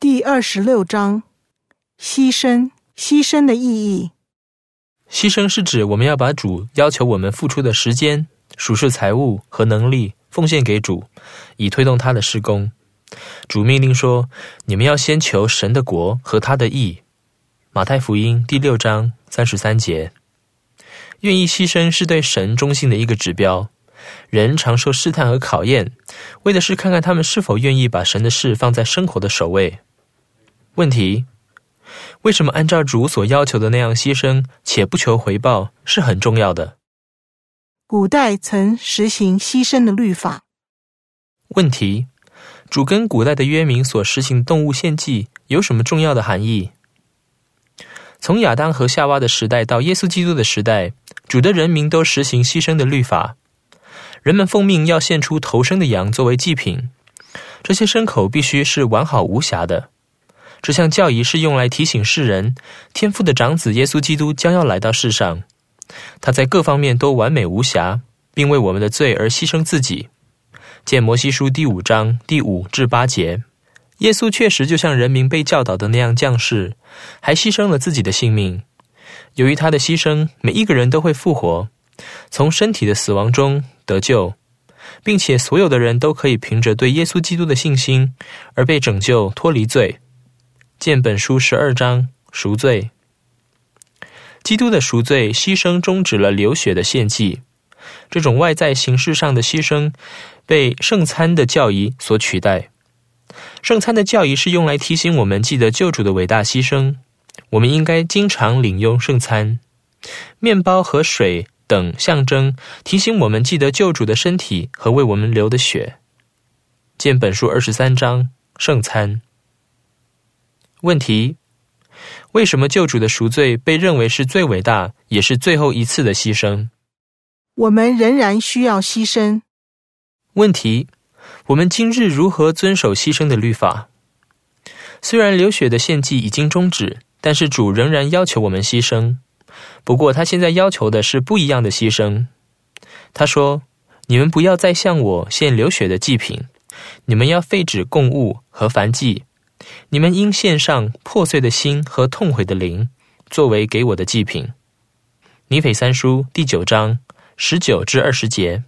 第二十六章：牺牲，牺牲的意义。牺牲是指我们要把主要求我们付出的时间、属世财物和能力奉献给主，以推动他的施工。主命令说：“你们要先求神的国和他的义。”马太福音第六章三十三节。愿意牺牲是对神忠心的一个指标。人常受试探和考验，为的是看看他们是否愿意把神的事放在生活的首位。问题：为什么按照主所要求的那样牺牲，且不求回报，是很重要的？古代曾实行牺牲的律法。问题：主跟古代的约民所实行动物献祭有什么重要的含义？从亚当和夏娃的时代到耶稣基督的时代，主的人民都实行牺牲的律法。人们奉命要献出头生的羊作为祭品，这些牲口必须是完好无瑕的。这项教义是用来提醒世人，天父的长子耶稣基督将要来到世上，他在各方面都完美无瑕，并为我们的罪而牺牲自己。见摩西书第五章第五至八节。耶稣确实就像人民被教导的那样降世，还牺牲了自己的性命。由于他的牺牲，每一个人都会复活，从身体的死亡中得救，并且所有的人都可以凭着对耶稣基督的信心而被拯救，脱离罪。见本书十二章赎罪。基督的赎罪牺牲终止了流血的献祭，这种外在形式上的牺牲被圣餐的教义所取代。圣餐的教义是用来提醒我们记得救主的伟大牺牲。我们应该经常领用圣餐，面包和水等象征提醒我们记得救主的身体和为我们流的血。见本书二十三章圣餐。问题：为什么救主的赎罪被认为是最伟大也是最后一次的牺牲？我们仍然需要牺牲。问题。我们今日如何遵守牺牲的律法？虽然流血的献祭已经终止，但是主仍然要求我们牺牲。不过他现在要求的是不一样的牺牲。他说：“你们不要再向我献流血的祭品，你们要废止供物和燔祭。你们应献上破碎的心和痛悔的灵，作为给我的祭品。”尼腓三书第九章十九至二十节。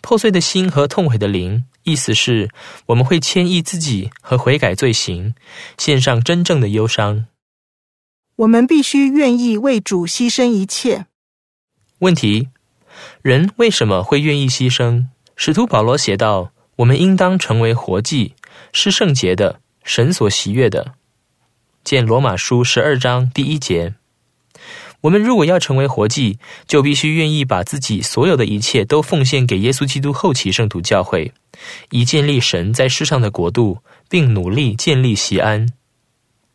破碎的心和痛悔的灵，意思是我们会谦抑自己和悔改罪行，献上真正的忧伤。我们必须愿意为主牺牲一切。问题：人为什么会愿意牺牲？使徒保罗写道：“我们应当成为活祭，是圣洁的，神所喜悦的。”见罗马书十二章第一节。我们如果要成为活祭，就必须愿意把自己所有的一切都奉献给耶稣基督后期圣徒教会，以建立神在世上的国度，并努力建立西安。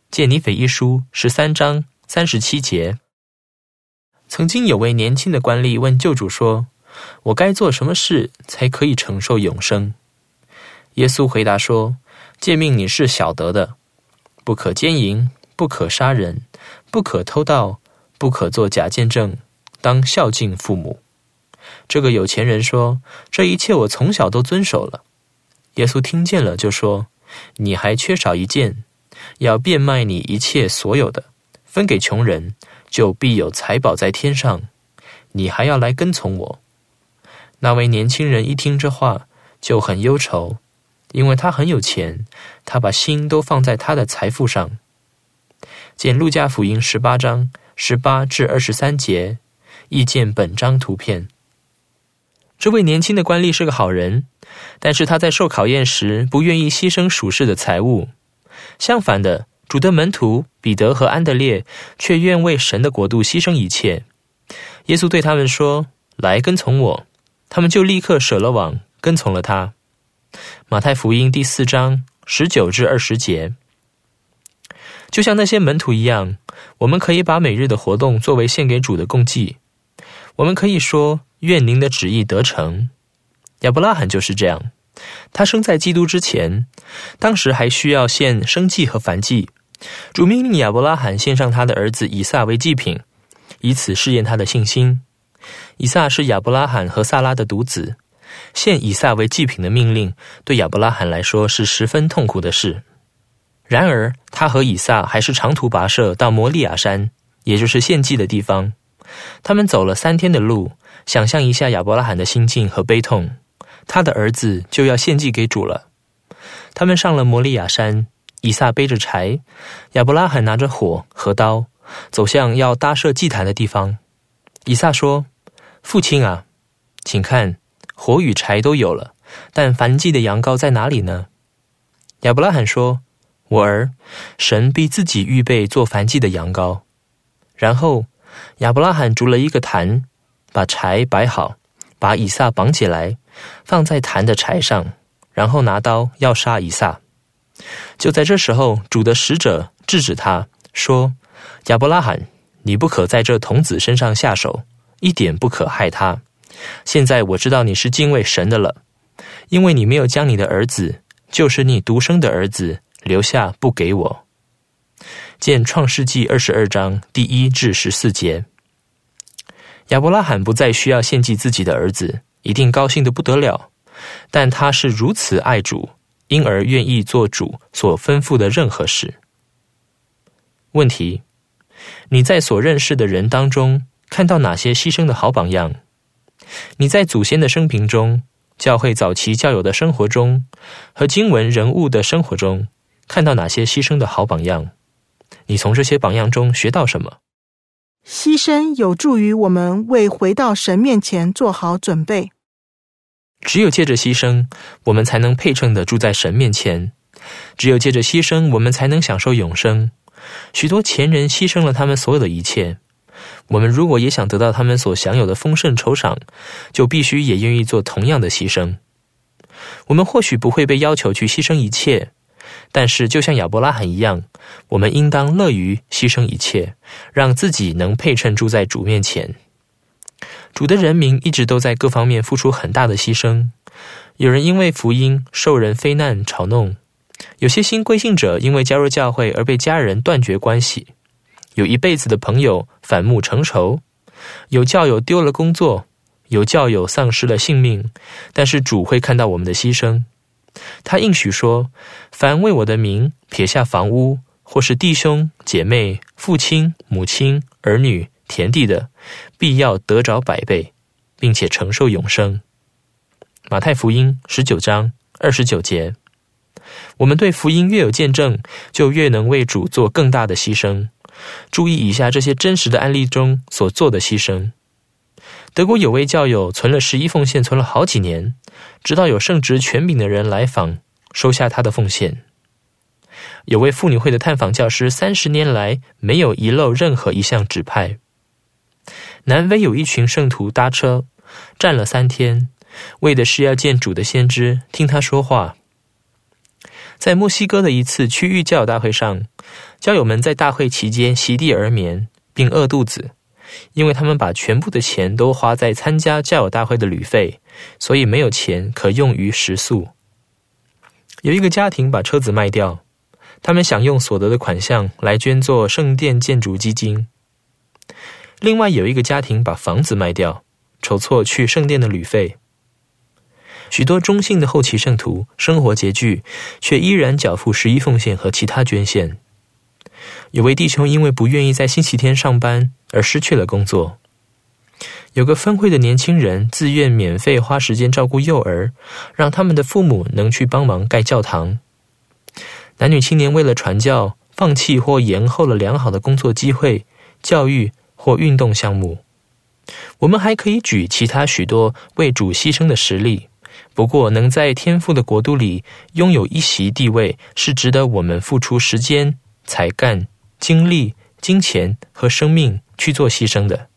见尼腓一书十三章三十七节。曾经有位年轻的官吏问救主说：“我该做什么事才可以承受永生？”耶稣回答说：“诫命你是晓得的，不可奸淫，不可杀人，不可偷盗。”不可作假见证，当孝敬父母。这个有钱人说：“这一切我从小都遵守了。”耶稣听见了，就说：“你还缺少一件，要变卖你一切所有的，分给穷人，就必有财宝在天上。你还要来跟从我。”那位年轻人一听这话，就很忧愁，因为他很有钱，他把心都放在他的财富上。见路加福音十八章。十八至二十三节，意见本章图片。这位年轻的官吏是个好人，但是他在受考验时不愿意牺牲属世的财物。相反的，主的门徒彼得和安德烈却愿为神的国度牺牲一切。耶稣对他们说：“来跟从我。”他们就立刻舍了网，跟从了他。马太福音第四章十九至二十节。就像那些门徒一样，我们可以把每日的活动作为献给主的供祭。我们可以说：“愿您的旨意得成。”亚伯拉罕就是这样。他生在基督之前，当时还需要献生祭和燔祭。主命令亚伯拉罕献上他的儿子以撒为祭品，以此试验他的信心。以撒是亚伯拉罕和撒拉的独子，献以撒为祭品的命令对亚伯拉罕来说是十分痛苦的事。然而，他和以撒还是长途跋涉到摩利亚山，也就是献祭的地方。他们走了三天的路，想象一下亚伯拉罕的心境和悲痛，他的儿子就要献祭给主了。他们上了摩利亚山，以撒背着柴，亚伯拉罕拿着火和刀，走向要搭设祭坛的地方。以撒说：“父亲啊，请看，火与柴都有了，但燔祭的羊羔在哪里呢？”亚伯拉罕说：“我儿，神必自己预备做燔祭的羊羔。”然后。亚伯拉罕筑了一个坛，把柴摆好，把以撒绑起来，放在坛的柴上，然后拿刀要杀以撒。就在这时候，主的使者制止他说：“亚伯拉罕，你不可在这童子身上下手，一点不可害他。现在我知道你是敬畏神的了，因为你没有将你的儿子，就是你独生的儿子，留下不给我。”见创世纪二十二章第一至十四节，亚伯拉罕不再需要献祭自己的儿子，一定高兴得不得了。但他是如此爱主，因而愿意做主所吩咐的任何事。问题：你在所认识的人当中看到哪些牺牲的好榜样？你在祖先的生平中、教会早期教友的生活中和经文人物的生活中看到哪些牺牲的好榜样？你从这些榜样中学到什么？牺牲有助于我们为回到神面前做好准备。只有借着牺牲，我们才能配称的住在神面前；只有借着牺牲，我们才能享受永生。许多前人牺牲了他们所有的一切，我们如果也想得到他们所享有的丰盛酬赏，就必须也愿意做同样的牺牲。我们或许不会被要求去牺牲一切。但是，就像亚伯拉罕一样，我们应当乐于牺牲一切，让自己能配称住在主面前。主的人民一直都在各方面付出很大的牺牲。有人因为福音受人非难嘲弄，有些新归信者因为加入教会而被家人断绝关系，有一辈子的朋友反目成仇，有教友丢了工作，有教友丧失了性命。但是主会看到我们的牺牲。他应许说：“凡为我的名撇下房屋，或是弟兄姐妹、父亲母亲、儿女、田地的，必要得着百倍，并且承受永生。”马太福音十九章二十九节。我们对福音越有见证，就越能为主做更大的牺牲。注意以下这些真实的案例中所做的牺牲。德国有位教友存了十一奉献，存了好几年，直到有圣职权柄的人来访，收下他的奉献。有位妇女会的探访教师，三十年来没有遗漏任何一项指派。南非有一群圣徒搭车，站了三天，为的是要见主的先知，听他说话。在墨西哥的一次区域教友大会上，教友们在大会期间席地而眠，并饿肚子。因为他们把全部的钱都花在参加教友大会的旅费，所以没有钱可用于食宿。有一个家庭把车子卖掉，他们想用所得的款项来捐作圣殿建筑基金。另外有一个家庭把房子卖掉，筹措去圣殿的旅费。许多中性的后期圣徒生活拮据，却依然缴付十一奉献和其他捐献。有位弟兄因为不愿意在星期天上班而失去了工作。有个分会的年轻人自愿免费花时间照顾幼儿，让他们的父母能去帮忙盖教堂。男女青年为了传教，放弃或延后了良好的工作机会、教育或运动项目。我们还可以举其他许多为主牺牲的实例。不过，能在天父的国度里拥有一席地位，是值得我们付出时间。才干、精力、金钱和生命去做牺牲的。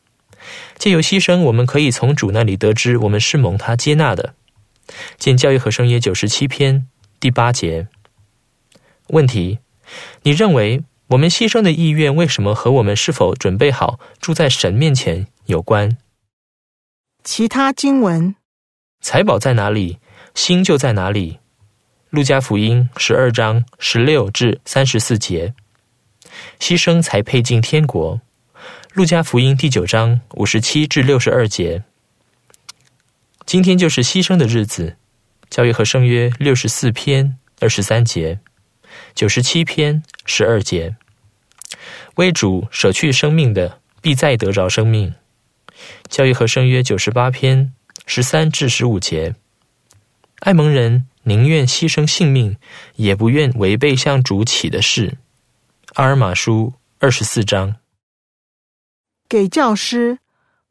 借由牺牲，我们可以从主那里得知，我们是蒙他接纳的。见教育和圣约九十七篇第八节。问题：你认为我们牺牲的意愿为什么和我们是否准备好住在神面前有关？其他经文：财宝在哪里，心就在哪里。路加福音十二章十六至三十四节。牺牲才配进天国。路加福音第九章五十七至六十二节。今天就是牺牲的日子。教育和圣约六十四篇二十三节。九十七篇十二节。为主舍去生命的，必再得着生命。教义和圣约九十八篇十三至十五节。爱蒙人宁愿牺牲性命，也不愿违背向主起的誓。阿尔玛书二十四章。给教师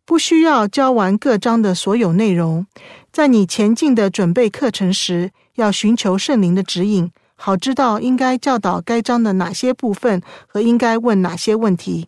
不需要教完各章的所有内容，在你前进的准备课程时，要寻求圣灵的指引，好知道应该教导该章的哪些部分和应该问哪些问题。